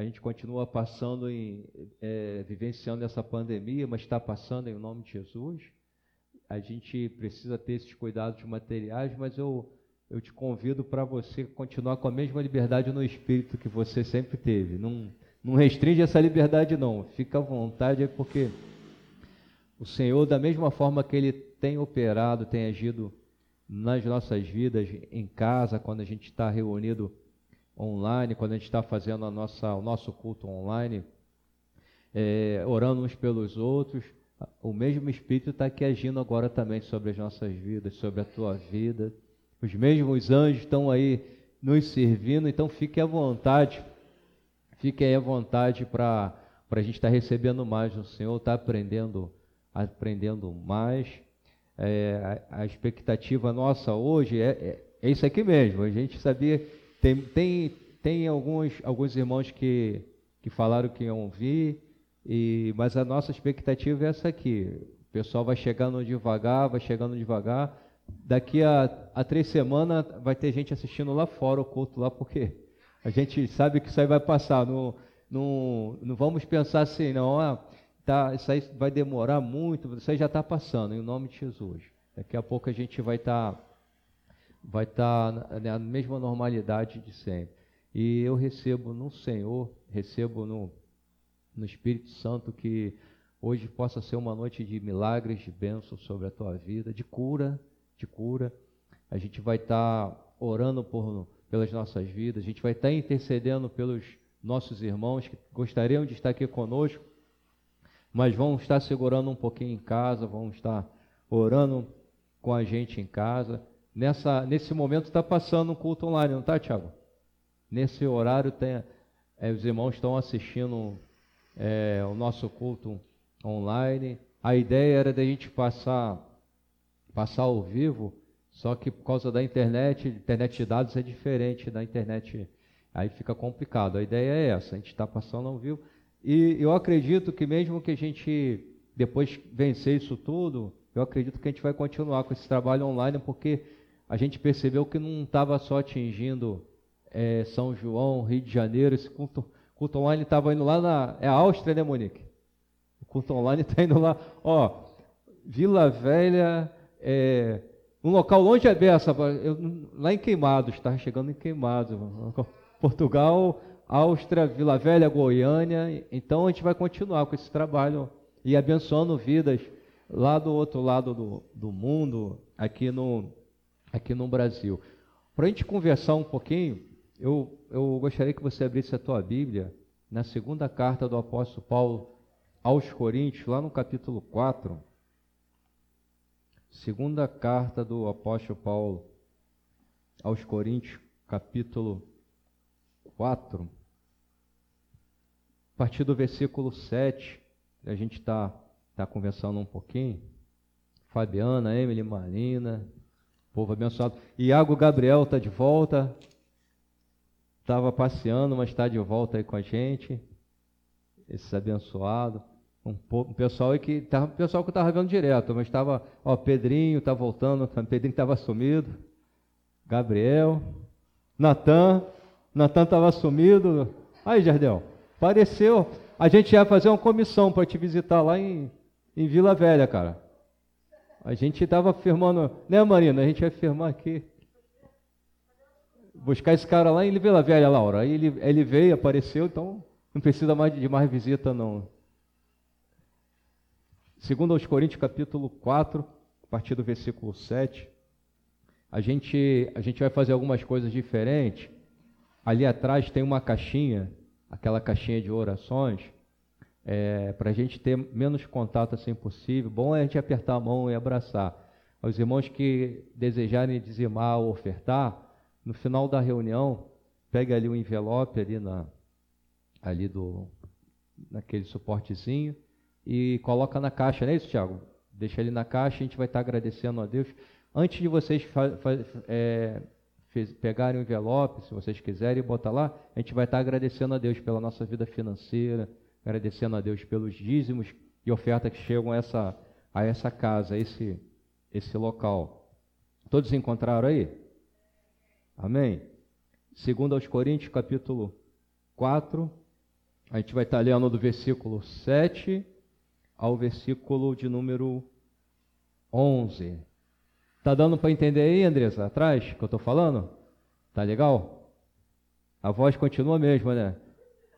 a gente continua passando em, é, vivenciando essa pandemia, mas está passando em nome de Jesus. A gente precisa ter esses cuidados materiais, mas eu, eu te convido para você continuar com a mesma liberdade no espírito que você sempre teve. Não, não restringe essa liberdade, não. Fica à vontade, é porque o Senhor, da mesma forma que Ele tem operado, tem agido nas nossas vidas, em casa, quando a gente está reunido online, quando a gente está fazendo a nossa, o nosso culto online, é, orando uns pelos outros, o mesmo Espírito está aqui agindo agora também sobre as nossas vidas, sobre a tua vida. Os mesmos anjos estão aí nos servindo, então fique à vontade, fique aí à vontade para a gente estar tá recebendo mais do Senhor, estar tá aprendendo, aprendendo mais. É, a, a, expectativa nossa hoje é, é, é isso aqui mesmo. A gente sabia tem, tem, tem alguns, alguns irmãos que, que falaram que iam vir, e, mas a nossa expectativa é essa aqui. O pessoal vai chegando devagar, vai chegando devagar. Daqui a, a três semanas vai ter gente assistindo lá fora o culto lá, porque a gente sabe que isso aí vai passar. Não, não, não vamos pensar assim, não. Ah, tá, isso aí vai demorar muito, isso aí já está passando, em nome de Jesus. Daqui a pouco a gente vai estar. Tá vai estar na mesma normalidade de sempre. E eu recebo no Senhor, recebo no, no Espírito Santo que hoje possa ser uma noite de milagres, de bênçãos sobre a tua vida, de cura, de cura. A gente vai estar orando por, pelas nossas vidas, a gente vai estar intercedendo pelos nossos irmãos que gostariam de estar aqui conosco, mas vão estar segurando um pouquinho em casa, vão estar orando com a gente em casa nessa, nesse momento está passando um culto online, não está, Tiago? Nesse horário tem, é, os irmãos estão assistindo é, o nosso culto online. A ideia era da gente passar, passar ao vivo, só que por causa da internet, internet de dados é diferente da internet, aí fica complicado. A ideia é essa, a gente está passando ao vivo. E eu acredito que mesmo que a gente depois vencer isso tudo, eu acredito que a gente vai continuar com esse trabalho online, porque a gente percebeu que não estava só atingindo é, São João, Rio de Janeiro, esse culto, culto online estava indo lá na. É a Áustria, né, Monique? O culto online está indo lá, ó, Vila Velha, é, um local longe é dessa, lá em Queimados, estava chegando em Queimados, Portugal, Áustria, Vila Velha, Goiânia. Então a gente vai continuar com esse trabalho e abençoando vidas lá do outro lado do, do mundo, aqui no, aqui no Brasil. Para a gente conversar um pouquinho, eu, eu gostaria que você abrisse a tua Bíblia na segunda carta do apóstolo Paulo aos Coríntios, lá no capítulo 4. Segunda carta do apóstolo Paulo aos Coríntios, capítulo 4. A partir do versículo 7, a gente está tá conversando um pouquinho. Fabiana, Emily, Marina, Povo abençoado. Iago Gabriel está de volta. Estava passeando, mas está de volta aí com a gente. Esses abençoados. Um, um, pessoal aí que tava, pessoal que estava vendo direto, mas estava, ó, Pedrinho está voltando, Pedrinho estava sumido, Gabriel, Natan, Natan estava sumido. Aí, Jardel, apareceu. A gente ia fazer uma comissão para te visitar lá em, em Vila Velha, cara. A gente estava firmando, né, Marina? A gente vai firmar aqui. Buscar esse cara lá em Vila Velha, Laura. Aí ele, ele veio, apareceu, então não precisa mais de mais visita, não. Segundo aos Coríntios, capítulo 4, a partir do versículo 7, a gente, a gente vai fazer algumas coisas diferentes. Ali atrás tem uma caixinha, aquela caixinha de orações é, para a gente ter menos contato assim possível. Bom é a gente apertar a mão e abraçar. Os irmãos que desejarem dizimar ou ofertar, no final da reunião, pegue ali um envelope ali na ali do naquele suportezinho e coloca na caixa, não é isso, Tiago? Deixa ele na caixa, a gente vai estar agradecendo a Deus. Antes de vocês é, pegarem o envelope, se vocês quiserem, botar lá, a gente vai estar agradecendo a Deus pela nossa vida financeira, agradecendo a Deus pelos dízimos e ofertas que chegam a essa, a essa casa, a esse, esse local. Todos encontraram aí? Amém? Segundo aos Coríntios, capítulo 4, A gente vai estar lendo do versículo 7 ao versículo de número 11. Tá dando para entender aí, Andressa, atrás, que eu estou falando? Tá legal? A voz continua a mesma, né?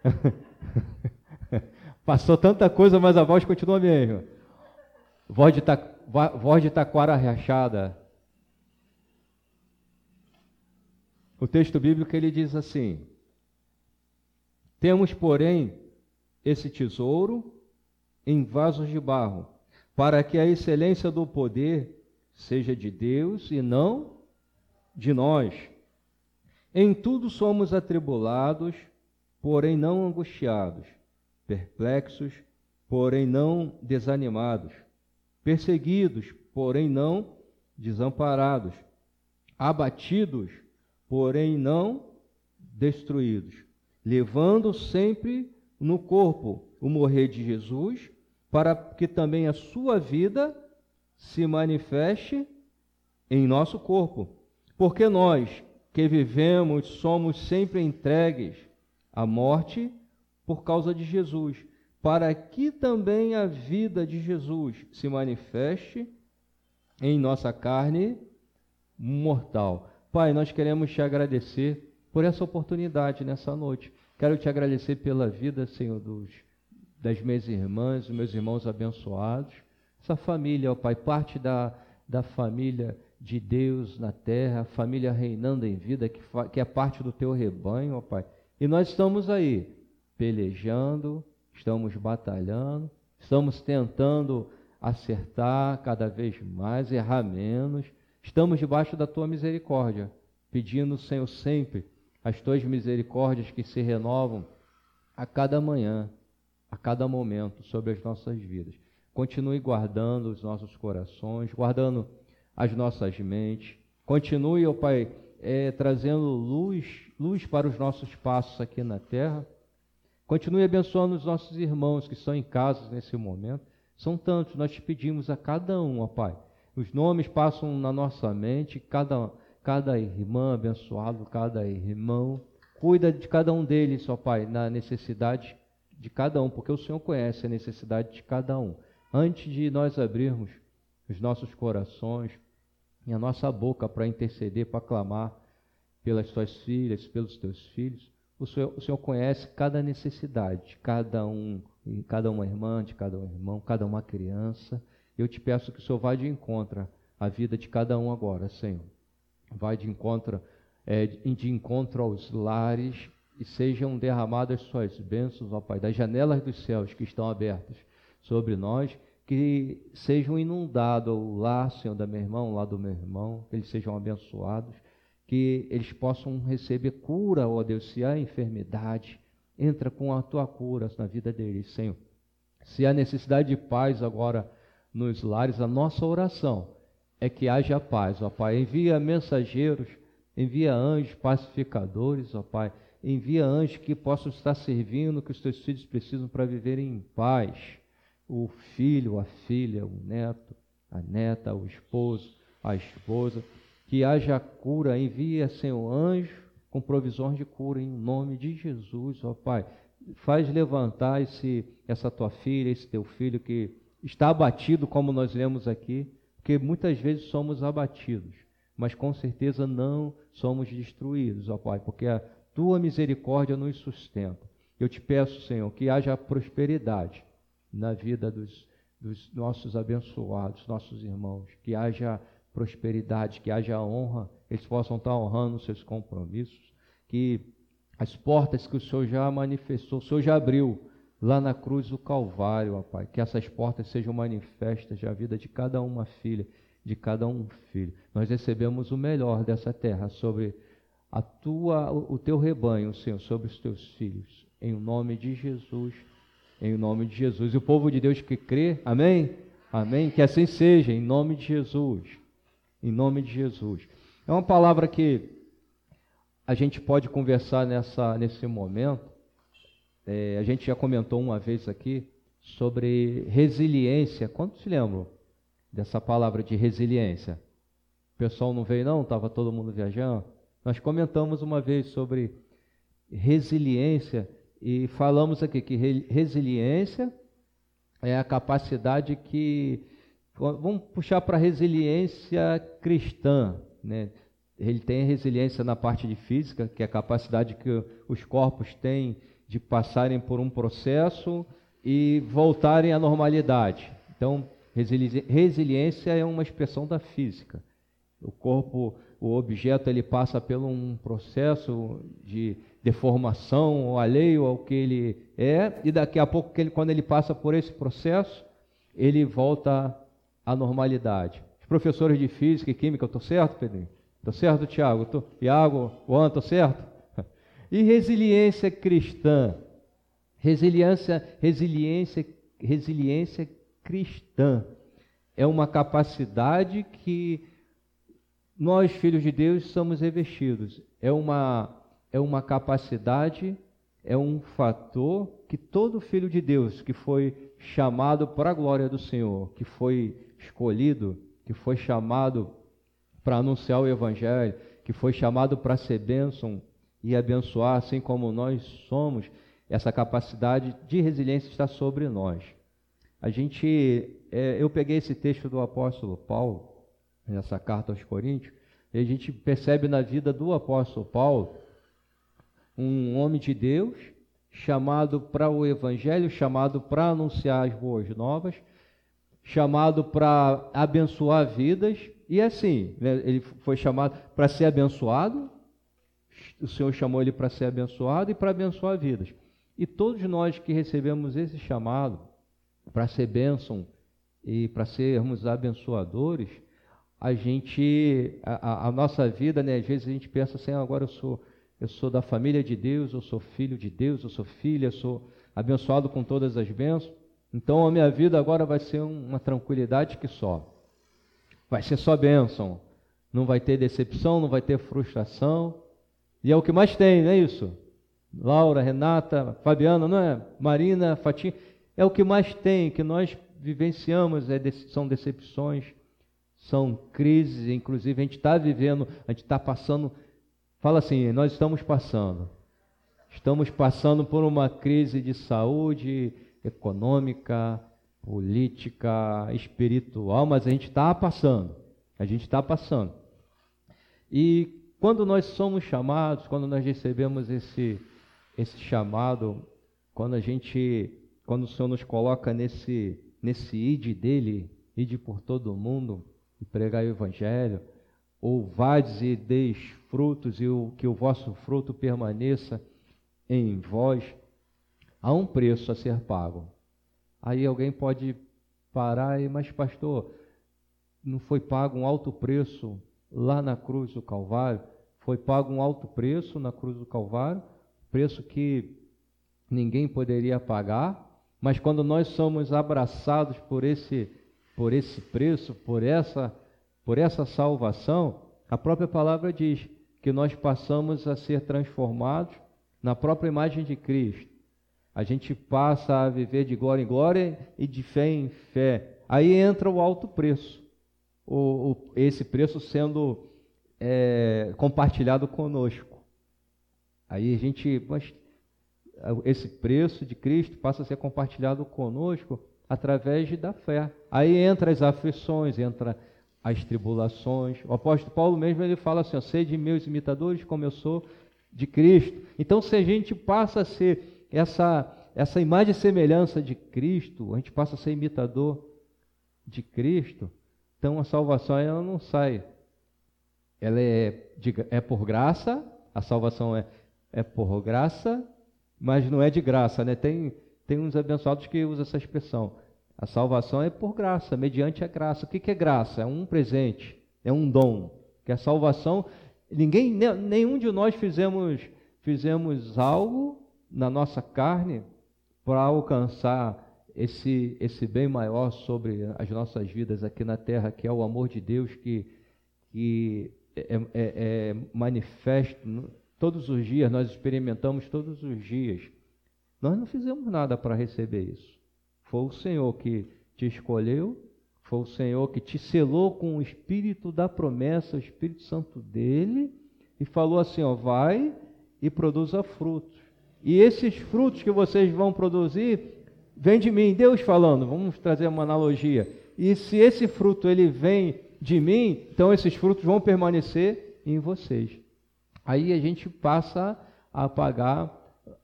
Passou tanta coisa, mas a voz continua a mesma. Voz de, ta, voz de taquara reachada. O texto bíblico ele diz assim: Temos, porém, esse tesouro em vasos de barro, para que a excelência do poder seja de Deus e não de nós. Em tudo somos atribulados, porém não angustiados, perplexos, porém não desanimados, perseguidos, porém não desamparados, abatidos, porém não destruídos, levando sempre no corpo o morrer de Jesus, para que também a sua vida se manifeste em nosso corpo. Porque nós que vivemos somos sempre entregues à morte por causa de Jesus, para que também a vida de Jesus se manifeste em nossa carne mortal. Pai, nós queremos te agradecer por essa oportunidade nessa noite. Quero te agradecer pela vida, Senhor, dos, das minhas irmãs, dos meus irmãos abençoados. Essa família, ó Pai, parte da, da família de Deus na terra, família reinando em vida, que, que é parte do teu rebanho, ó Pai. E nós estamos aí, pelejando, estamos batalhando, estamos tentando acertar cada vez mais, errar menos. Estamos debaixo da tua misericórdia, pedindo, Senhor, sempre as tuas misericórdias que se renovam a cada manhã, a cada momento sobre as nossas vidas. Continue guardando os nossos corações, guardando as nossas mentes. Continue, ó oh Pai, é, trazendo luz, luz para os nossos passos aqui na terra. Continue abençoando os nossos irmãos que estão em casa nesse momento. São tantos, nós te pedimos a cada um, ó Pai. Os nomes passam na nossa mente, cada, cada irmã abençoado, cada irmão. Cuida de cada um deles, ó Pai, na necessidade de cada um, porque o Senhor conhece a necessidade de cada um antes de nós abrirmos os nossos corações e a nossa boca para interceder, para clamar pelas tuas filhas, pelos teus filhos, o Senhor, o Senhor conhece cada necessidade de cada um, cada uma irmã, de cada um irmão, cada uma criança. Eu te peço que o Senhor vá de encontro à vida de cada um agora, Senhor. Vai de encontro, é, de encontro aos lares e sejam derramadas suas bênçãos, ó Pai, das janelas dos céus que estão abertas sobre nós, que sejam inundados o lar, Senhor, da minha irmã, o lar do meu irmão, que eles sejam abençoados, que eles possam receber cura, ó Deus, se há enfermidade, entra com a tua cura na vida deles, Senhor. Se há necessidade de paz agora nos lares, a nossa oração é que haja paz, ó Pai. Envia mensageiros, envia anjos pacificadores, ó Pai. Envia anjos que possam estar servindo, que os teus filhos precisam para viverem em paz o filho, a filha, o neto, a neta, o esposo, a esposa, que haja cura, envia, Senhor, anjo com provisões de cura em nome de Jesus, ó Pai. Faz levantar esse, essa tua filha, esse teu filho que está abatido, como nós lemos aqui, porque muitas vezes somos abatidos, mas com certeza não somos destruídos, ó Pai, porque a tua misericórdia nos sustenta. Eu te peço, Senhor, que haja prosperidade na vida dos, dos nossos abençoados, nossos irmãos, que haja prosperidade, que haja honra, eles possam estar honrando os seus compromissos, que as portas que o Senhor já manifestou, o Senhor já abriu lá na cruz do Calvário, ó Pai, que essas portas sejam manifestas na vida de cada uma filha, de cada um filho. Nós recebemos o melhor dessa terra sobre a tua, o teu rebanho, Senhor, sobre os teus filhos. Em nome de Jesus em nome de Jesus. E o povo de Deus que crê, amém? Amém? Que assim seja, em nome de Jesus. Em nome de Jesus. É uma palavra que a gente pode conversar nessa, nesse momento. É, a gente já comentou uma vez aqui sobre resiliência. Quantos se lembram dessa palavra de resiliência? O pessoal não veio, não? Estava todo mundo viajando? Nós comentamos uma vez sobre resiliência E falamos aqui que resiliência é a capacidade que. Vamos puxar para resiliência cristã. Né? Ele tem resiliência na parte de física, que é a capacidade que os corpos têm de passarem por um processo e voltarem à normalidade. Então, resiliência é uma expressão da física. O corpo, o objeto, ele passa por um processo de deformação alheio ao que ele é, e daqui a pouco, quando ele passa por esse processo, ele volta à normalidade. Os professores de física e química, estou certo, Pedrinho? Estou certo, Tiago? Tô... Tiago, Juan, estou certo? E resiliência cristã. Resiliência, resiliência, resiliência cristã é uma capacidade que nós, filhos de Deus, somos revestidos. É uma, é uma capacidade, é um fator que todo filho de Deus que foi chamado para a glória do Senhor, que foi escolhido, que foi chamado para anunciar o Evangelho, que foi chamado para ser bênção e abençoar, assim como nós somos, essa capacidade de resiliência está sobre nós. A gente, é, eu peguei esse texto do apóstolo Paulo, nessa carta aos Coríntios, e a gente percebe na vida do apóstolo Paulo um homem de Deus chamado para o evangelho, chamado para anunciar as boas novas, chamado para abençoar vidas, e assim, né, ele foi chamado para ser abençoado, o Senhor chamou ele para ser abençoado e para abençoar vidas. E todos nós que recebemos esse chamado para ser bênção e para sermos abençoadores, a gente, a, a, nossa vida, né, às vezes a gente pensa assim, ah, agora eu sou, eu sou da família de Deus, eu sou filho de Deus, eu sou filha, eu sou abençoado com todas as bênçãos. Então a minha vida agora vai ser uma tranquilidade que só. Vai ser só bênção. Não vai ter decepção, não vai ter frustração. E é o que mais tem, não é isso? Laura, Renata, Fabiana, não é? Marina, Fatinha, é o que mais tem, que nós vivenciamos, é, são decepções, são crises, inclusive a gente está vivendo, a gente está passando, fala assim, nós estamos passando, estamos passando por uma crise de saúde econômica, política, espiritual, mas a gente está passando, a gente está passando. E quando nós somos chamados, quando nós recebemos esse esse chamado, quando a gente, quando o Senhor nos coloca nesse, nesse id dele, ide por todo o mundo e pregar o evangelho, ou vades e deis frutos e o, que o vosso fruto permaneça em vós, há um preço a ser pago. Aí alguém pode parar e, mas pastor, não foi pago um alto preço lá na cruz do Calvário? Foi pago um alto preço na cruz do Calvário? preço que ninguém poderia pagar, mas quando nós somos abraçados por esse por esse preço, por essa por essa salvação, a própria palavra diz que nós passamos a ser transformados na própria imagem de Cristo. A gente passa a viver de glória em glória e de fé em fé. Aí entra o alto preço, o, o esse preço sendo é, compartilhado conosco. Aí a gente, mas esse preço de Cristo passa a ser compartilhado conosco através da fé. Aí entra as aflições, entra as tribulações. O apóstolo Paulo mesmo ele fala assim: sede meus imitadores, como eu sou de Cristo. Então, se a gente passa a ser essa essa imagem e semelhança de Cristo, a gente passa a ser imitador de Cristo. Então, a salvação ela não sai. Ela é, é por graça, a salvação é é por graça, mas não é de graça, né? Tem, tem uns abençoados que usam essa expressão. A salvação é por graça, mediante a graça. O que, que é graça? É um presente, é um dom. Que a salvação, ninguém, nenhum de nós fizemos, fizemos algo na nossa carne para alcançar esse, esse bem maior sobre as nossas vidas aqui na terra, que é o amor de Deus que, que é, é, é manifesto Todos os dias, nós experimentamos todos os dias. Nós não fizemos nada para receber isso. Foi o Senhor que te escolheu, foi o Senhor que te selou com o Espírito da promessa, o Espírito Santo dele, e falou assim: ó, vai e produza frutos. E esses frutos que vocês vão produzir, vem de mim, Deus falando, vamos trazer uma analogia. E se esse fruto ele vem de mim, então esses frutos vão permanecer em vocês. Aí a gente passa a pagar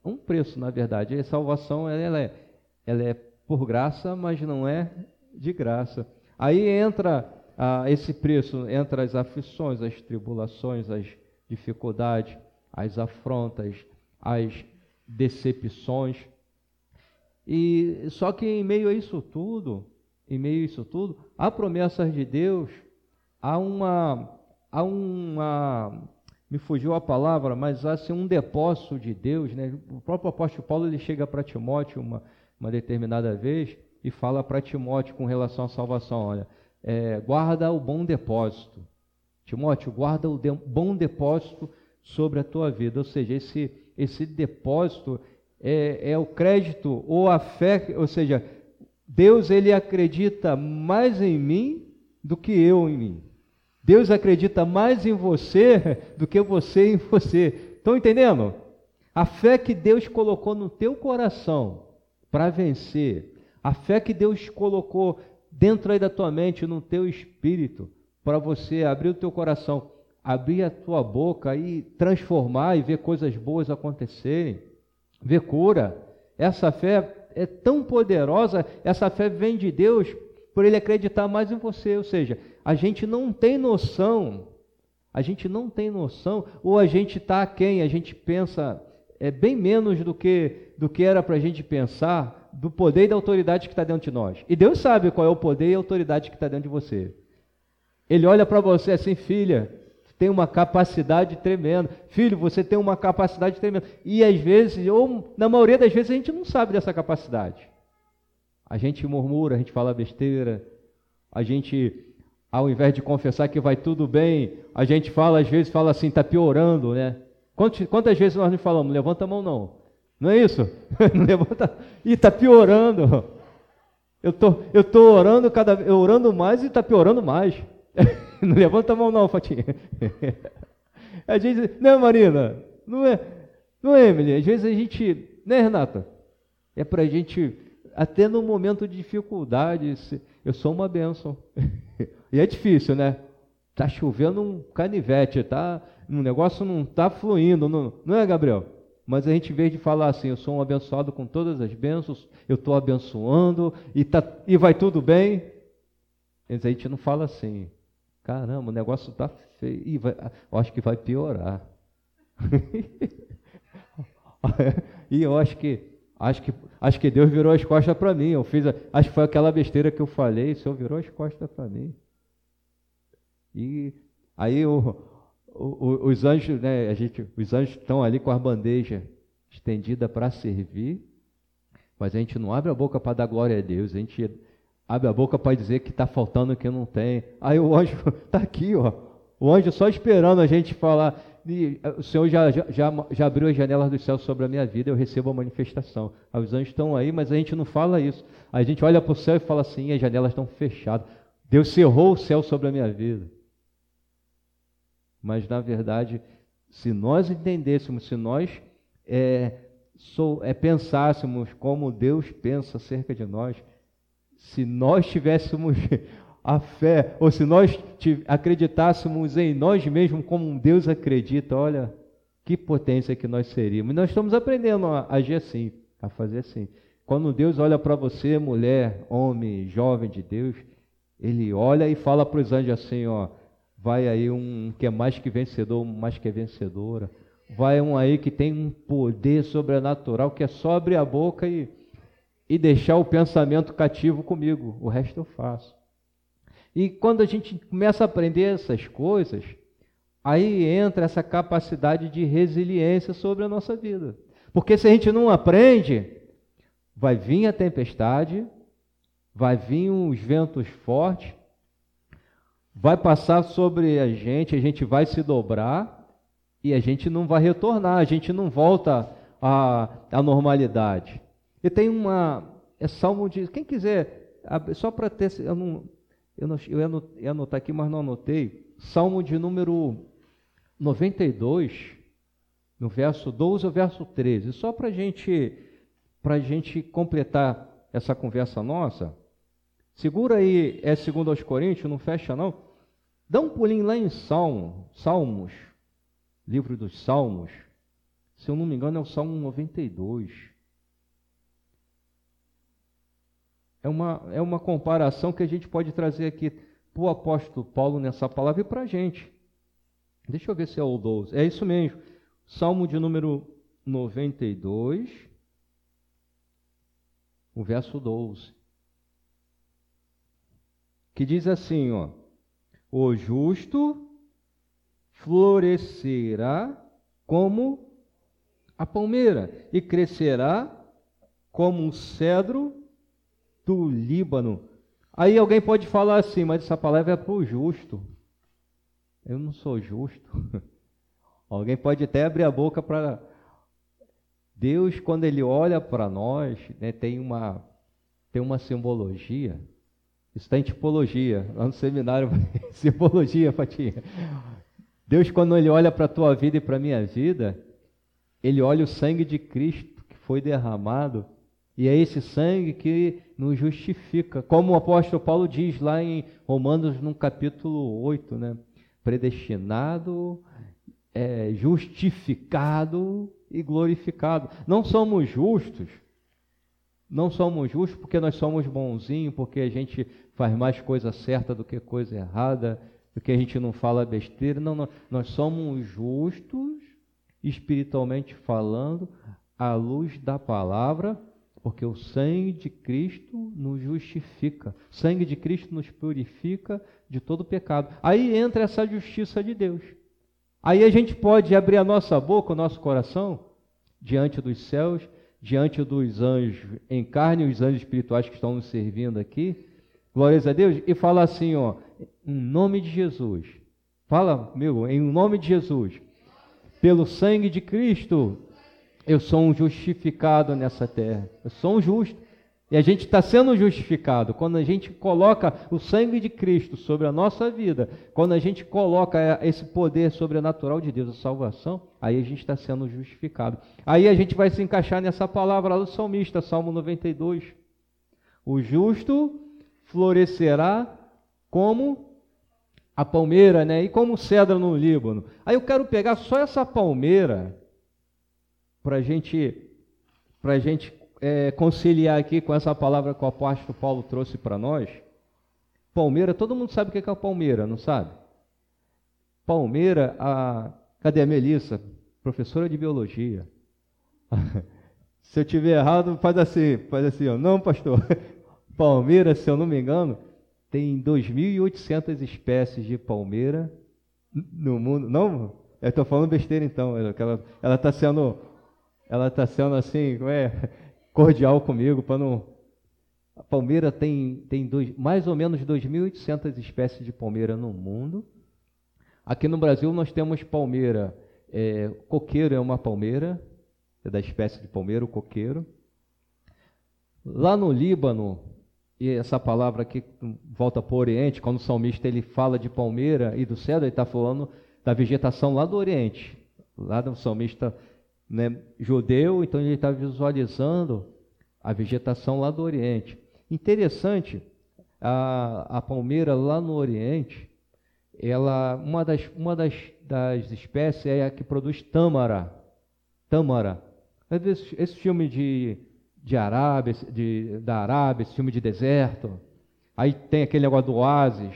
um preço, na verdade. A salvação ela é, ela é por graça, mas não é de graça. Aí entra ah, esse preço, entra as aflições, as tribulações, as dificuldades, as afrontas, as decepções. E só que em meio a isso tudo, em meio a isso tudo, há promessas de Deus, há uma há uma me fugiu a palavra, mas há assim, um depósito de Deus, né? O próprio apóstolo Paulo ele chega para Timóteo uma, uma determinada vez e fala para Timóteo com relação à salvação, olha, é, guarda o bom depósito. Timóteo, guarda o de, bom depósito sobre a tua vida, ou seja, esse esse depósito é, é o crédito ou a fé, ou seja, Deus ele acredita mais em mim do que eu em mim. Deus acredita mais em você do que você em você. Estão entendendo? A fé que Deus colocou no teu coração para vencer, a fé que Deus colocou dentro aí da tua mente, no teu espírito, para você abrir o teu coração, abrir a tua boca e transformar e ver coisas boas acontecerem ver cura. Essa fé é tão poderosa, essa fé vem de Deus por ele acreditar mais em você. Ou seja, a gente não tem noção, a gente não tem noção, ou a gente está quem? A gente pensa é bem menos do que, do que era para a gente pensar do poder e da autoridade que está dentro de nós. E Deus sabe qual é o poder e a autoridade que está dentro de você. Ele olha para você assim, filha, tem uma capacidade tremenda. Filho, você tem uma capacidade tremenda. E às vezes, ou na maioria das vezes, a gente não sabe dessa capacidade. A gente murmura, a gente fala besteira, a gente, ao invés de confessar que vai tudo bem, a gente fala, às vezes, fala assim, está piorando, né? Quantas, quantas vezes nós não falamos, levanta a mão não. Não é isso? Não levanta. E está piorando. Eu tô, eu tô orando cada, eu orando mais e está piorando mais. não levanta a mão não, Fatinha. A gente, não, Marina, não é, não é, Emily. Às vezes a gente, né, Renata? É para a gente, até no momento de dificuldade, eu sou uma bênção. E é difícil, né? Tá chovendo um canivete, tá? Um negócio não tá fluindo, não, não é, Gabriel? Mas a gente, em vez de falar assim, eu sou um abençoado com todas as bênçãos, eu estou abençoando e, tá, e vai tudo bem, a gente não fala assim. Caramba, o negócio está feio. Vai, eu acho que vai piorar. e eu acho que, acho que, acho que Deus virou as costas para mim. Eu fiz, acho que foi aquela besteira que eu falei. O Senhor virou as costas para mim. E aí o, o, os anjos, né? A gente, os anjos estão ali com a bandeja estendida para servir, mas a gente não abre a boca para dar glória a Deus. A gente abre a boca para dizer que está faltando o que não tem. Aí o anjo está aqui, ó. O anjo só esperando a gente falar. O Senhor já, já, já abriu as janelas do céu sobre a minha vida, eu recebo a manifestação. Os anjos estão aí, mas a gente não fala isso. A gente olha para o céu e fala assim: as janelas estão fechadas. Deus cerrou o céu sobre a minha vida. Mas na verdade, se nós entendêssemos, se nós é, sou, é, pensássemos como Deus pensa acerca de nós, se nós tivéssemos a fé, ou se nós acreditássemos em nós mesmos como Deus acredita, olha que potência que nós seríamos. E nós estamos aprendendo a agir assim, a fazer assim. Quando Deus olha para você, mulher, homem, jovem de Deus, ele olha e fala para os anjos assim, ó, vai aí um que é mais que vencedor, mais que vencedora. Vai um aí que tem um poder sobrenatural que é só abrir a boca e e deixar o pensamento cativo comigo, o resto eu faço. E quando a gente começa a aprender essas coisas, aí entra essa capacidade de resiliência sobre a nossa vida. Porque se a gente não aprende, vai vir a tempestade, vai vir os ventos fortes, vai passar sobre a gente, a gente vai se dobrar e a gente não vai retornar, a gente não volta à, à normalidade. E tem uma. É Salmo de. Quem quiser, só para ter. Eu, não, eu, não, eu ia anotar aqui, mas não anotei. Salmo de número 92. no verso 12 ao verso 13. Só para gente, a gente completar essa conversa nossa, segura aí, é segundo aos Coríntios, não fecha não. Dá um pulinho lá em Salmo, Salmos, livro dos Salmos. Se eu não me engano, é o Salmo 92. É uma, é uma comparação que a gente pode trazer aqui para o apóstolo Paulo nessa palavra e para a gente. Deixa eu ver se é o 12. É isso mesmo. Salmo de número 92, o verso 12. Que diz assim, ó: O justo florescerá como a palmeira e crescerá como um cedro do Líbano. Aí alguém pode falar assim, mas essa palavra é para o justo. Eu não sou justo. alguém pode até abrir a boca para. Deus, quando Ele olha para nós, né, tem, uma, tem uma simbologia. Isso está em tipologia. Lá no seminário, simbologia, Fatinha. Deus, quando Ele olha para a tua vida e para a minha vida, Ele olha o sangue de Cristo que foi derramado e é esse sangue que nos justifica. Como o apóstolo Paulo diz lá em Romanos, no capítulo 8, né? Predestinado, é, justificado e glorificado. Não somos justos, não somos justos porque nós somos bonzinhos, porque a gente faz mais coisa certa do que coisa errada, porque a gente não fala besteira. Não, não. nós somos justos, espiritualmente falando, à luz da palavra porque o sangue de Cristo nos justifica. O sangue de Cristo nos purifica de todo pecado. Aí entra essa justiça de Deus. Aí a gente pode abrir a nossa boca, o nosso coração, diante dos céus, diante dos anjos em carne, os anjos espirituais que estão nos servindo aqui. Glórias a Deus. E falar assim, ó, em nome de Jesus. Fala, meu, em nome de Jesus. Pelo sangue de Cristo, eu sou um justificado nessa terra. Eu sou um justo. E a gente está sendo justificado quando a gente coloca o sangue de Cristo sobre a nossa vida, quando a gente coloca esse poder sobrenatural de Deus, a salvação, aí a gente está sendo justificado. Aí a gente vai se encaixar nessa palavra lá do salmista, Salmo 92. O justo florescerá como a palmeira, né? E como cedra no Líbano. Aí eu quero pegar só essa palmeira para gente, a gente é, conciliar aqui com essa palavra que o apóstolo Paulo trouxe para nós. Palmeira, todo mundo sabe o que é a palmeira, não sabe? Palmeira, a... cadê a Melissa? Professora de biologia. se eu tiver errado, faz assim, faz assim, ó. não, pastor. Palmeira, se eu não me engano, tem 2.800 espécies de palmeira no mundo. Não, eu estou falando besteira então. Ela está sendo ela está sendo assim, é, cordial comigo para não. A palmeira tem, tem dois, mais ou menos 2.800 espécies de palmeira no mundo. Aqui no Brasil nós temos palmeira, é, coqueiro é uma palmeira, é da espécie de palmeira, o coqueiro. Lá no Líbano, e essa palavra aqui volta para o Oriente, quando o salmista ele fala de palmeira e do cedro, ele está falando da vegetação lá do Oriente. Lá do salmista né, judeu, então ele está visualizando a vegetação lá do Oriente. Interessante, a, a palmeira lá no Oriente, ela, uma, das, uma das, das espécies é a que produz tâmara. Tâmara. Esse, esse filme de, de Arábia, de, da Arábia, esse filme de deserto, aí tem aquele negócio do oásis,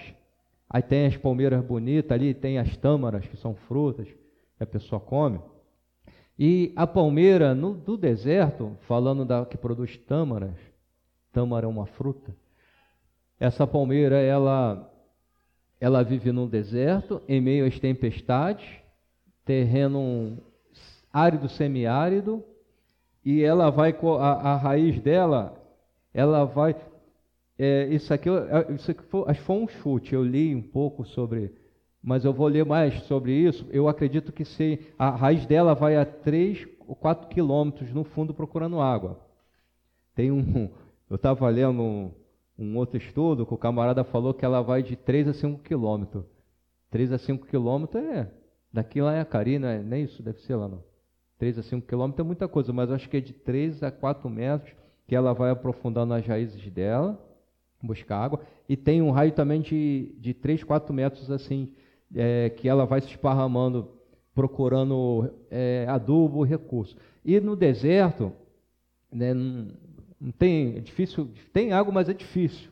aí tem as palmeiras bonitas ali, tem as tâmaras, que são frutas, que a pessoa come. E a palmeira no, do deserto, falando da que produz tâmaras, tâmara é uma fruta. Essa palmeira, ela, ela vive no deserto, em meio às tempestades, terreno árido, semiárido, e ela vai, a, a raiz dela, ela vai. É, isso aqui, é, isso aqui foi, foi um chute, eu li um pouco sobre mas eu vou ler mais sobre isso. Eu acredito que se a raiz dela vai a 3 ou 4 quilômetros no fundo procurando água. Tem um, eu estava lendo um, um, outro estudo que o camarada falou que ela vai de 3 a 5 quilômetros. 3 a 5 quilômetros é, daqui lá é a Cari, não é nem isso, deve ser lá não. 3 a 5 quilômetros é muita coisa, mas acho que é de 3 a 4 metros que ela vai aprofundando as raízes dela, buscar água, e tem um raio também de, de 3, 4 metros assim, é, que ela vai se esparramando, procurando é, adubo, recurso. E no deserto, né, não, tem, é difícil, tem água, mas é difícil.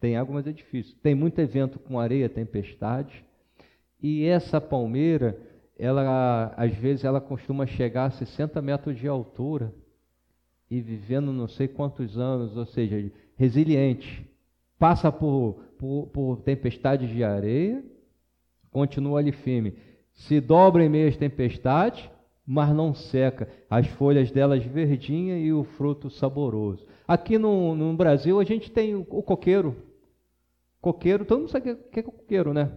Tem água, mas é difícil. Tem muito evento com areia, tempestade. E essa palmeira, ela às vezes ela costuma chegar a 60 metros de altura e vivendo não sei quantos anos, ou seja, resiliente. Passa por, por, por tempestades de areia, continua ali firme. Se dobra em meio às tempestades, mas não seca. As folhas delas verdinhas e o fruto saboroso. Aqui no, no Brasil a gente tem o, o coqueiro. Coqueiro, todo mundo sabe o que é coqueiro, né?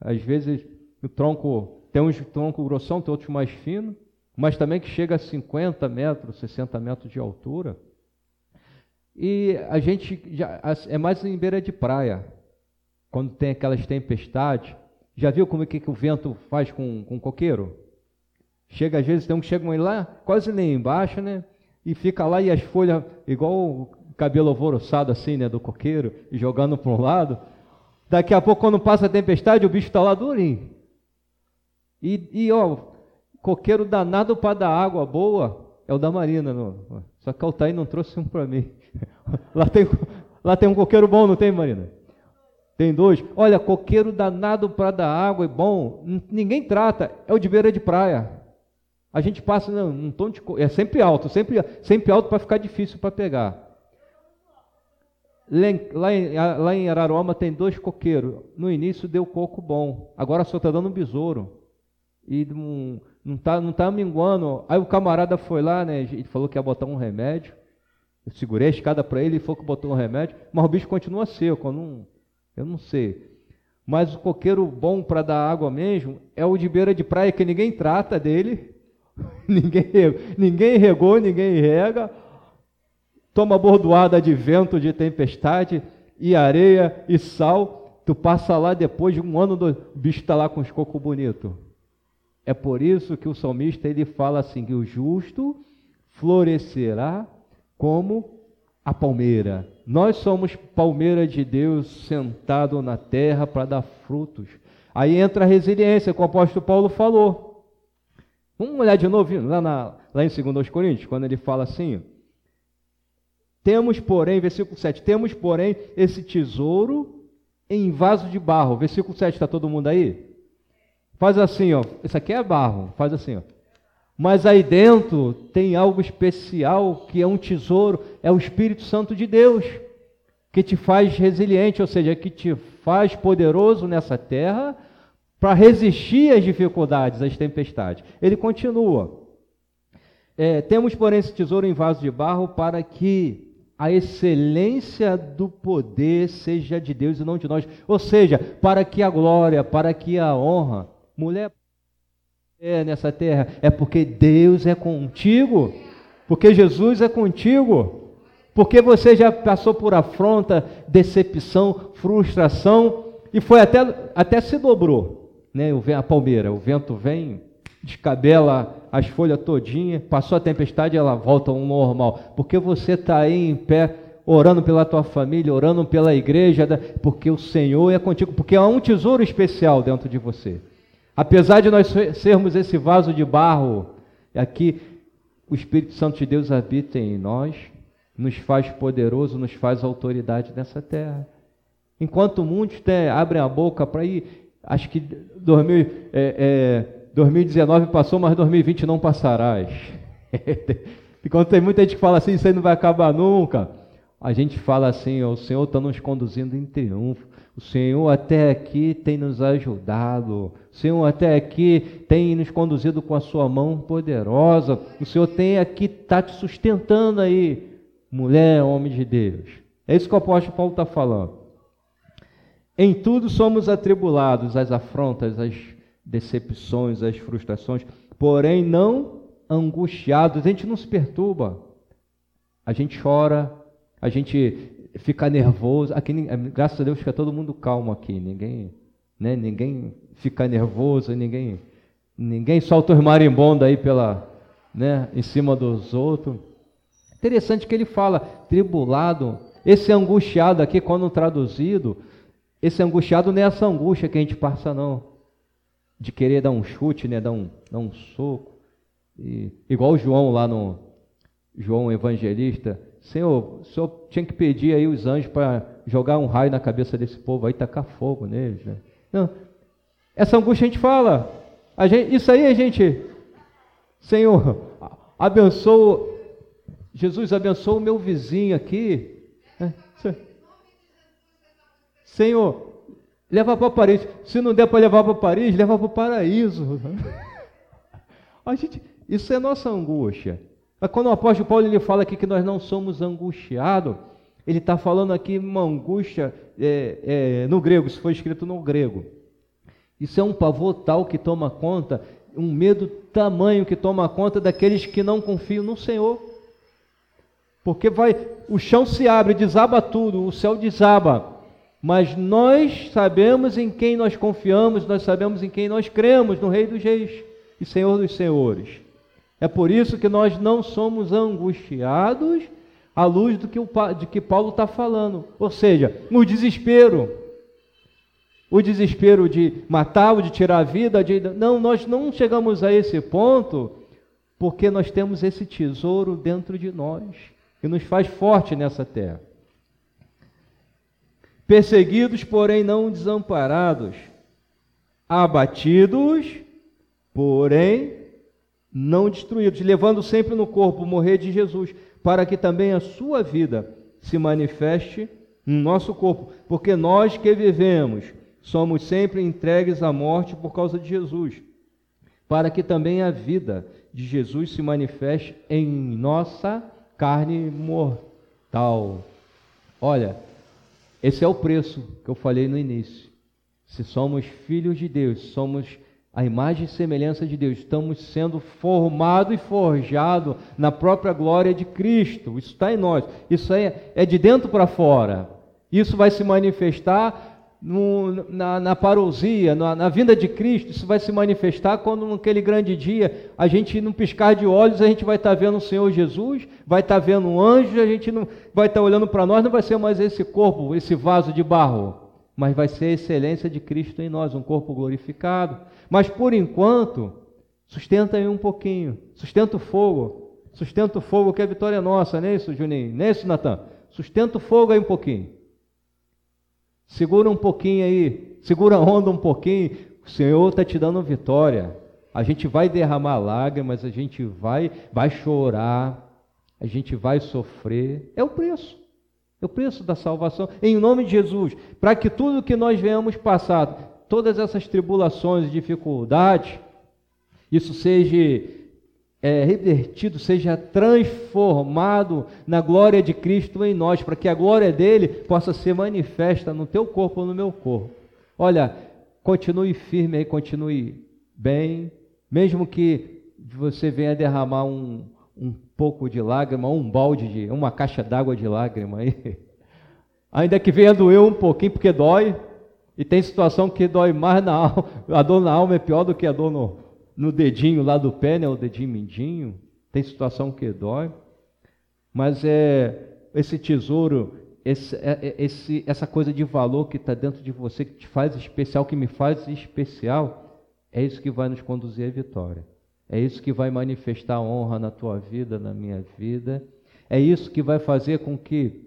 Às vezes o tronco, tem uns tronco grossão, tem outros mais finos, mas também que chega a 50 metros, 60 metros de altura. E a gente já é mais em beira de praia, quando tem aquelas tempestades. Já viu como é que, o vento faz com, com coqueiro? Chega às vezes, tem um que chegam lá, quase nem embaixo, né? E fica lá e as folhas, igual cabelo alvoroçado assim, né, do coqueiro, jogando para um lado. Daqui a pouco, quando passa a tempestade, o bicho está lá durinho. E, e, ó, coqueiro danado para dar água boa é o da Marina. No, só que o Altair não trouxe um para mim. lá, tem, lá tem um coqueiro bom, não tem, Marina? Tem dois. Olha, coqueiro danado para dar água é bom. Ninguém trata. É o de beira de praia. A gente passa num tom de. É sempre alto, sempre, sempre alto para ficar difícil para pegar. Lá em, lá em tem dois coqueiros. No início deu coco bom, agora só está dando um besouro. E não, está não tá minguando. Aí o camarada foi lá, né? Ele falou que ia botar um remédio. Eu segurei a escada para ele e falou que botou um remédio. Mas o bicho continua seco. Não, eu não sei. Mas o coqueiro bom para dar água mesmo é o de beira de praia que ninguém trata dele. ninguém, ninguém regou, ninguém rega toma bordoada de vento, de tempestade, e areia e sal, tu passa lá depois de um ano, do bicho está lá com os cocos bonitos. É por isso que o salmista ele fala assim: que o justo florescerá como a palmeira. Nós somos palmeira de Deus sentado na terra para dar frutos. Aí entra a resiliência que o apóstolo Paulo falou. Vamos olhar de novo lá, na, lá em 2 Coríntios, quando ele fala assim: temos, porém, versículo 7, temos, porém, esse tesouro em vaso de barro. Versículo 7, está todo mundo aí? Faz assim, ó. Isso aqui é barro, faz assim, ó. Mas aí dentro tem algo especial que é um tesouro, é o Espírito Santo de Deus, que te faz resiliente, ou seja, que te faz poderoso nessa terra para resistir às dificuldades, às tempestades. Ele continua. É, temos, porém, esse tesouro em vaso de barro para que a excelência do poder seja de Deus e não de nós. Ou seja, para que a glória, para que a honra, mulher é nessa terra, é porque Deus é contigo, porque Jesus é contigo, porque você já passou por afronta, decepção, frustração e foi até até se dobrou, né? A palmeira, o vento vem, descabela as folhas todinha, passou a tempestade, ela volta ao normal. Porque você está aí em pé, orando pela tua família, orando pela igreja, porque o Senhor é contigo, porque há um tesouro especial dentro de você. Apesar de nós sermos esse vaso de barro, aqui o Espírito Santo de Deus habita em nós, nos faz poderoso, nos faz autoridade nessa terra. Enquanto muitos abrem a boca para ir, acho que 2000, é, é, 2019 passou, mas 2020 não passarás. Enquanto tem muita gente que fala assim, isso aí não vai acabar nunca. A gente fala assim, o Senhor está nos conduzindo em triunfo. O Senhor até aqui tem nos ajudado. Senhor até aqui tem nos conduzido com a sua mão poderosa. O Senhor tem aqui, está te sustentando aí, mulher, homem de Deus. É isso que o apóstolo Paulo está falando. Em tudo somos atribulados, as afrontas, as decepções, as frustrações, porém não angustiados. A gente não se perturba, a gente chora, a gente fica nervoso. Aqui, graças a Deus, fica todo mundo calmo aqui. Ninguém, né? Ninguém fica nervoso, ninguém. ninguém solta os marimbondos aí pela, né, em cima dos outros. Interessante que ele fala tribulado, esse angustiado aqui, quando traduzido, esse angustiado não é essa angústia que a gente passa, não, de querer dar um chute, né, dar um, dar um soco. E, igual o João lá no João Evangelista, Senhor, o Senhor tinha que pedir aí os anjos para jogar um raio na cabeça desse povo aí, tacar fogo neles, né? Não, essa angústia a gente fala, a gente, isso aí a gente, Senhor, abençoa, Jesus abençoa o meu vizinho aqui. Né? Senhor, leva para Paris. Se não der para levar para Paris, leva para o paraíso. A gente, isso é nossa angústia. Mas quando o apóstolo Paulo ele fala aqui que nós não somos angustiados, ele está falando aqui uma angústia é, é, no grego, isso foi escrito no grego. Isso é um pavor tal que toma conta, um medo tamanho que toma conta daqueles que não confiam no Senhor. Porque vai, o chão se abre, desaba tudo, o céu desaba. Mas nós sabemos em quem nós confiamos, nós sabemos em quem nós cremos, no Rei dos Reis e Senhor dos Senhores. É por isso que nós não somos angustiados à luz do que, o, de que Paulo está falando. Ou seja, no desespero. O desespero de matar, ou de tirar a vida. De... Não, nós não chegamos a esse ponto porque nós temos esse tesouro dentro de nós que nos faz forte nessa terra. Perseguidos, porém não desamparados, abatidos, porém não destruídos, levando sempre no corpo morrer de Jesus, para que também a sua vida se manifeste no nosso corpo, porque nós que vivemos somos sempre entregues à morte por causa de Jesus, para que também a vida de Jesus se manifeste em nossa carne mortal. Olha, esse é o preço que eu falei no início. Se somos filhos de Deus, somos a imagem e semelhança de Deus, estamos sendo formados e forjados na própria glória de Cristo. Isso está em nós. Isso é, é de dentro para fora. Isso vai se manifestar no, na, na, parousia, na, na, vinda de Cristo. Isso vai se manifestar quando, naquele grande dia, a gente, num piscar de olhos, a gente vai estar tá vendo o Senhor Jesus, vai estar tá vendo um anjo, a gente não vai estar tá olhando para nós, não vai ser mais esse corpo, esse vaso de barro, mas vai ser a excelência de Cristo em nós, um corpo glorificado. Mas por enquanto, sustenta aí um pouquinho, sustenta o fogo, sustenta o fogo que a vitória é nossa, não é isso, Juninho? Não é isso, Natan? Sustenta o fogo aí um pouquinho. Segura um pouquinho aí, segura a onda um pouquinho. O Senhor está te dando vitória. A gente vai derramar lágrimas, a gente vai, vai chorar, a gente vai sofrer. É o preço. É o preço da salvação. Em nome de Jesus, para que tudo que nós venhamos passar, todas essas tribulações e dificuldades, isso seja é, revertido, seja transformado na glória de Cristo em nós, para que a glória dele possa ser manifesta no teu corpo ou no meu corpo. Olha, continue firme aí, continue bem, mesmo que você venha derramar um, um pouco de lágrima, um balde de, uma caixa d'água de lágrima aí. Ainda que venha doer um pouquinho, porque dói, e tem situação que dói mais na alma, a dor na alma é pior do que a dor no, no dedinho lá do pé, né, o dedinho mindinho. Tem situação que dói. Mas é esse tesouro, esse, é, é, esse, essa coisa de valor que está dentro de você, que te faz especial, que me faz especial, é isso que vai nos conduzir à vitória. É isso que vai manifestar honra na tua vida, na minha vida. É isso que vai fazer com que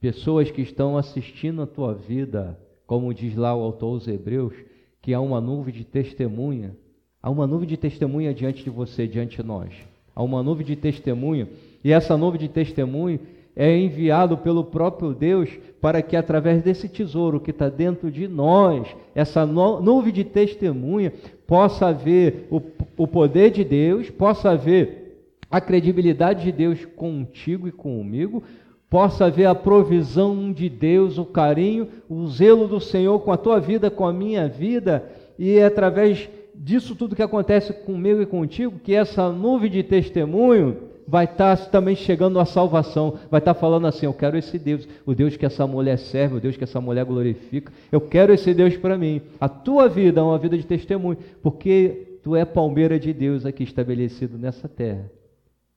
pessoas que estão assistindo a tua vida como diz lá o autor aos Hebreus, que há uma nuvem de testemunha, há uma nuvem de testemunha diante de você, diante de nós. Há uma nuvem de testemunha, e essa nuvem de testemunho é enviado pelo próprio Deus para que através desse tesouro que está dentro de nós, essa nuvem de testemunha, possa ver o, o poder de Deus, possa ver a credibilidade de Deus contigo e comigo, possa ver a provisão de Deus, o carinho, o zelo do Senhor com a tua vida, com a minha vida, e é através disso tudo que acontece comigo e contigo, que essa nuvem de testemunho vai estar também chegando à salvação, vai estar falando assim: Eu quero esse Deus, o Deus que essa mulher serve, o Deus que essa mulher glorifica, eu quero esse Deus para mim. A tua vida é uma vida de testemunho, porque tu é palmeira de Deus aqui estabelecido nessa terra.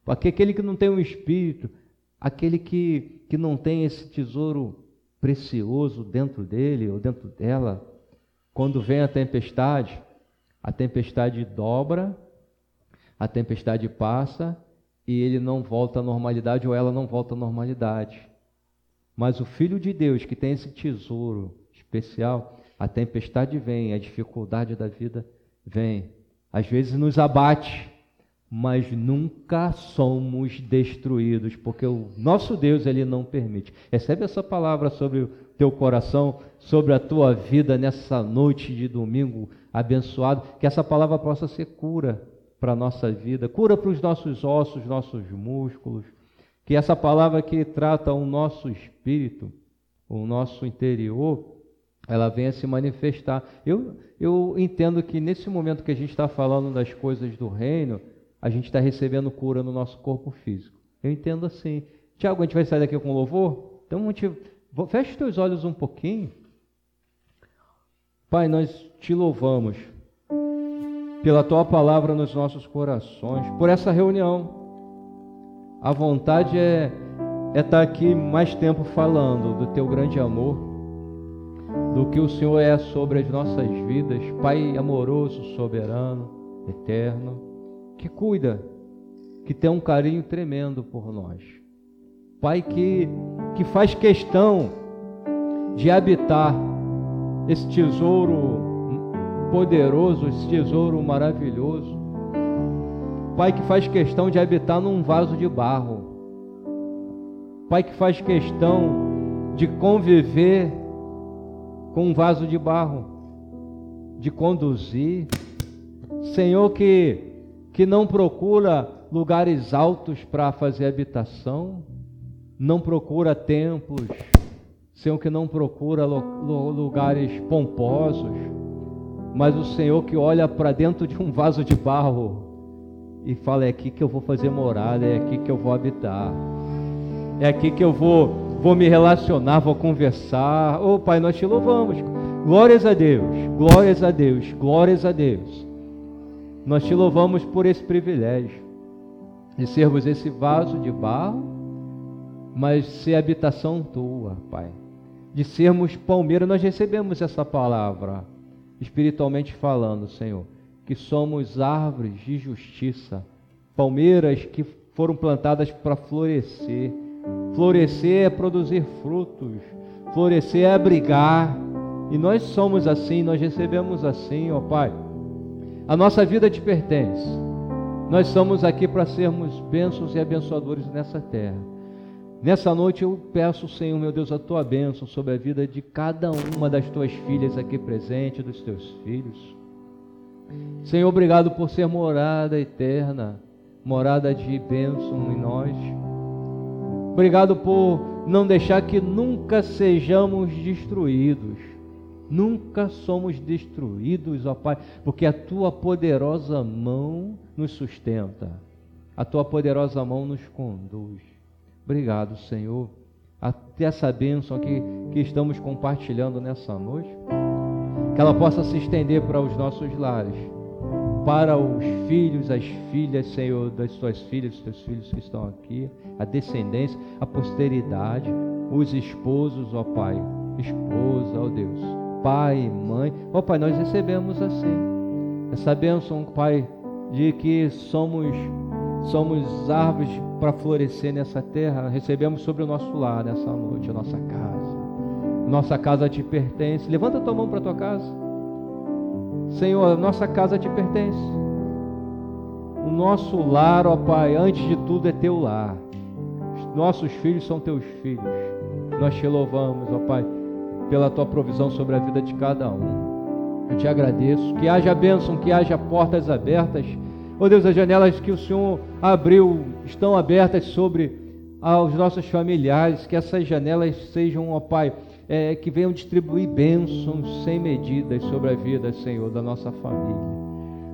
Porque aquele que não tem um espírito, aquele que, que não tem esse tesouro precioso dentro dele ou dentro dela, quando vem a tempestade, a tempestade dobra, a tempestade passa e ele não volta à normalidade ou ela não volta à normalidade. Mas o Filho de Deus, que tem esse tesouro especial, a tempestade vem, a dificuldade da vida vem. Às vezes nos abate, mas nunca somos destruídos, porque o nosso Deus ele não permite. Recebe essa palavra sobre o teu coração, sobre a tua vida nessa noite de domingo abençoado, que essa palavra possa ser cura para a nossa vida, cura para os nossos ossos, nossos músculos, que essa palavra que trata o nosso espírito, o nosso interior, ela venha se manifestar. Eu, eu entendo que nesse momento que a gente está falando das coisas do reino, a gente está recebendo cura no nosso corpo físico. Eu entendo assim. Tiago, a gente vai sair daqui com louvor? Então, a gente, feche os teus olhos um pouquinho. Pai, nós te louvamos pela tua palavra nos nossos corações, por essa reunião. A vontade é, é estar tá aqui mais tempo falando do teu grande amor, do que o Senhor é sobre as nossas vidas, Pai amoroso, soberano, eterno que cuida, que tem um carinho tremendo por nós. Pai que, que faz questão de habitar esse tesouro poderoso, esse tesouro maravilhoso. Pai que faz questão de habitar num vaso de barro. Pai que faz questão de conviver com um vaso de barro, de conduzir. Senhor que que não procura lugares altos para fazer habitação, não procura templos, Senhor que não procura lugares pomposos, mas o Senhor que olha para dentro de um vaso de barro e fala: é aqui que eu vou fazer morada, é aqui que eu vou habitar, é aqui que eu vou, vou me relacionar, vou conversar. Oh Pai, nós te louvamos. Glórias a Deus, glórias a Deus, glórias a Deus. Nós te louvamos por esse privilégio de sermos esse vaso de barro, mas ser habitação tua, Pai. De sermos palmeira, nós recebemos essa palavra, espiritualmente falando, Senhor, que somos árvores de justiça, palmeiras que foram plantadas para florescer. Florescer é produzir frutos, florescer é abrigar, e nós somos assim, nós recebemos assim, ó Pai a nossa vida te pertence. Nós somos aqui para sermos bênçãos e abençoadores nessa terra. Nessa noite eu peço, Senhor, meu Deus, a tua bênção sobre a vida de cada uma das tuas filhas aqui presente, dos teus filhos. Senhor, obrigado por ser morada eterna, morada de bênção em nós. Obrigado por não deixar que nunca sejamos destruídos Nunca somos destruídos, ó Pai, porque a tua poderosa mão nos sustenta, a tua poderosa mão nos conduz. Obrigado, Senhor, até essa bênção que, que estamos compartilhando nessa noite, que ela possa se estender para os nossos lares, para os filhos, as filhas, Senhor, das tuas filhas, dos teus filhos que estão aqui, a descendência, a posteridade, os esposos, ó Pai, esposa, ó Deus. Pai, mãe. Ó Pai, nós recebemos assim. Essa bênção, Pai, de que somos somos árvores para florescer nessa terra. Recebemos sobre o nosso lar nessa noite, a nossa casa. Nossa casa te pertence. Levanta tua mão para tua casa. Senhor, nossa casa te pertence. O nosso lar, ó Pai, antes de tudo é teu lar. Nossos filhos são teus filhos. Nós te louvamos, ó Pai pela tua provisão sobre a vida de cada um. Eu te agradeço. Que haja bênção, que haja portas abertas. Oh Deus, as janelas que o Senhor abriu estão abertas sobre aos nossos familiares. Que essas janelas sejam, ó Pai, é, que venham distribuir bênçãos sem medidas sobre a vida, Senhor, da nossa família.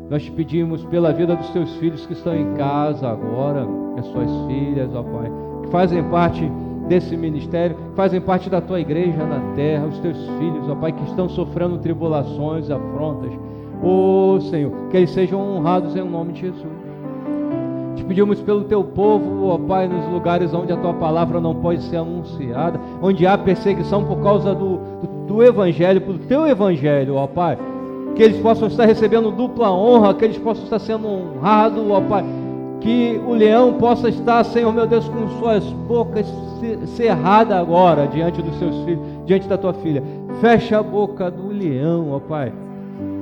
Nós te pedimos pela vida dos teus filhos que estão em casa agora, as suas filhas, ó Pai, que fazem parte desse ministério, fazem parte da tua igreja na terra, os teus filhos, ó Pai, que estão sofrendo tribulações, afrontas. Oh Senhor, que eles sejam honrados em nome de Jesus. Te pedimos pelo teu povo, ó Pai, nos lugares onde a tua palavra não pode ser anunciada, onde há perseguição por causa do, do, do Evangelho, pelo teu Evangelho, ó Pai. Que eles possam estar recebendo dupla honra, que eles possam estar sendo honrados, ó Pai. Que o leão possa estar, Senhor meu Deus, com suas bocas cerradas agora diante dos seus filhos, diante da tua filha. Fecha a boca do leão, ó Pai.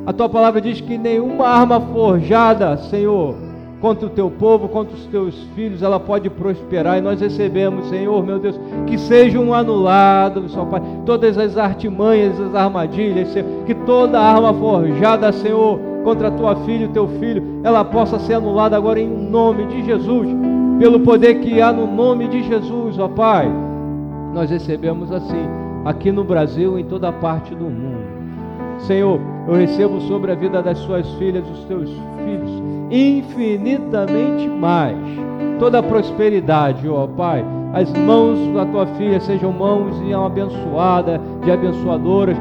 A tua palavra diz que nenhuma arma forjada, Senhor, contra o teu povo, contra os teus filhos, ela pode prosperar. E nós recebemos, Senhor, meu Deus, que sejam anulados, Senhor Pai, todas as artimanhas, as armadilhas, Senhor, que toda arma forjada, Senhor, contra a tua filha e o teu filho, ela possa ser anulada agora em nome de Jesus, pelo poder que há no nome de Jesus, ó Pai. Nós recebemos assim, aqui no Brasil, em toda parte do mundo. Senhor, eu recebo sobre a vida das suas filhas, dos teus filhos, infinitamente mais. Toda a prosperidade, ó Pai. As mãos da tua filha sejam mãos de abençoada, de abençoadoras.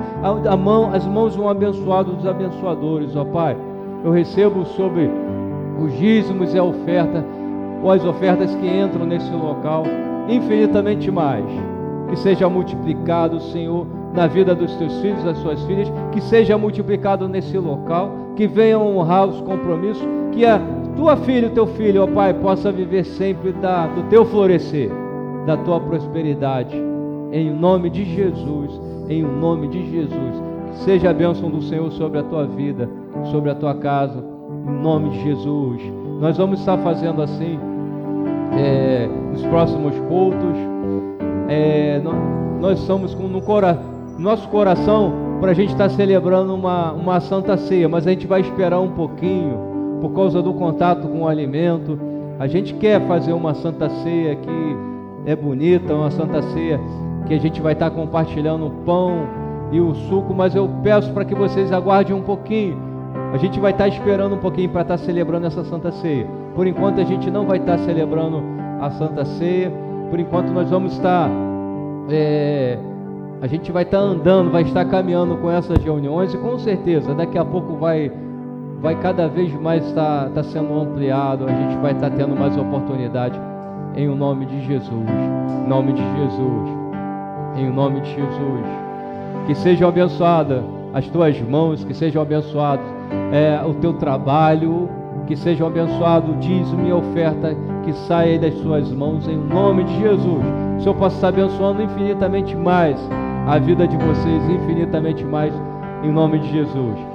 A, mão, as mãos de um abençoado dos abençoadores, ó Pai. Eu recebo sobre os dízimos e a oferta, ou as ofertas que entram nesse local, infinitamente mais. Que seja multiplicado, Senhor, na vida dos teus filhos, das suas filhas, que seja multiplicado nesse local, que venham honrar os compromissos, que a tua filha e teu filho, ó Pai, possa viver sempre da, do teu florescer, da tua prosperidade, em nome de Jesus, em nome de Jesus. Que seja a bênção do Senhor sobre a tua vida, sobre a tua casa, em nome de Jesus. Nós vamos estar fazendo assim é, nos próximos cultos. É, nós, somos com, no coração nosso coração para a gente estar tá celebrando uma, uma santa ceia, mas a gente vai esperar um pouquinho por causa do contato com o alimento. A gente quer fazer uma santa ceia que é bonita, uma santa ceia que a gente vai estar tá compartilhando o pão e o suco, mas eu peço para que vocês aguardem um pouquinho. A gente vai estar tá esperando um pouquinho para estar celebrando essa santa ceia. Por enquanto a gente não vai estar celebrando a santa ceia. Por enquanto nós vamos estar é, a gente vai estar tá andando, vai estar caminhando com essas reuniões e com certeza daqui a pouco vai, vai cada vez mais estar, estar sendo ampliado, a gente vai estar tendo mais oportunidade em o nome de Jesus, em nome de Jesus, em nome de Jesus. Que sejam abençoadas as tuas mãos, que sejam abençoados é, o teu trabalho, que sejam abençoado o dízimo e a oferta que saia das suas mãos em nome de Jesus. O Senhor possa estar abençoando infinitamente mais a vida de vocês infinitamente mais em nome de Jesus.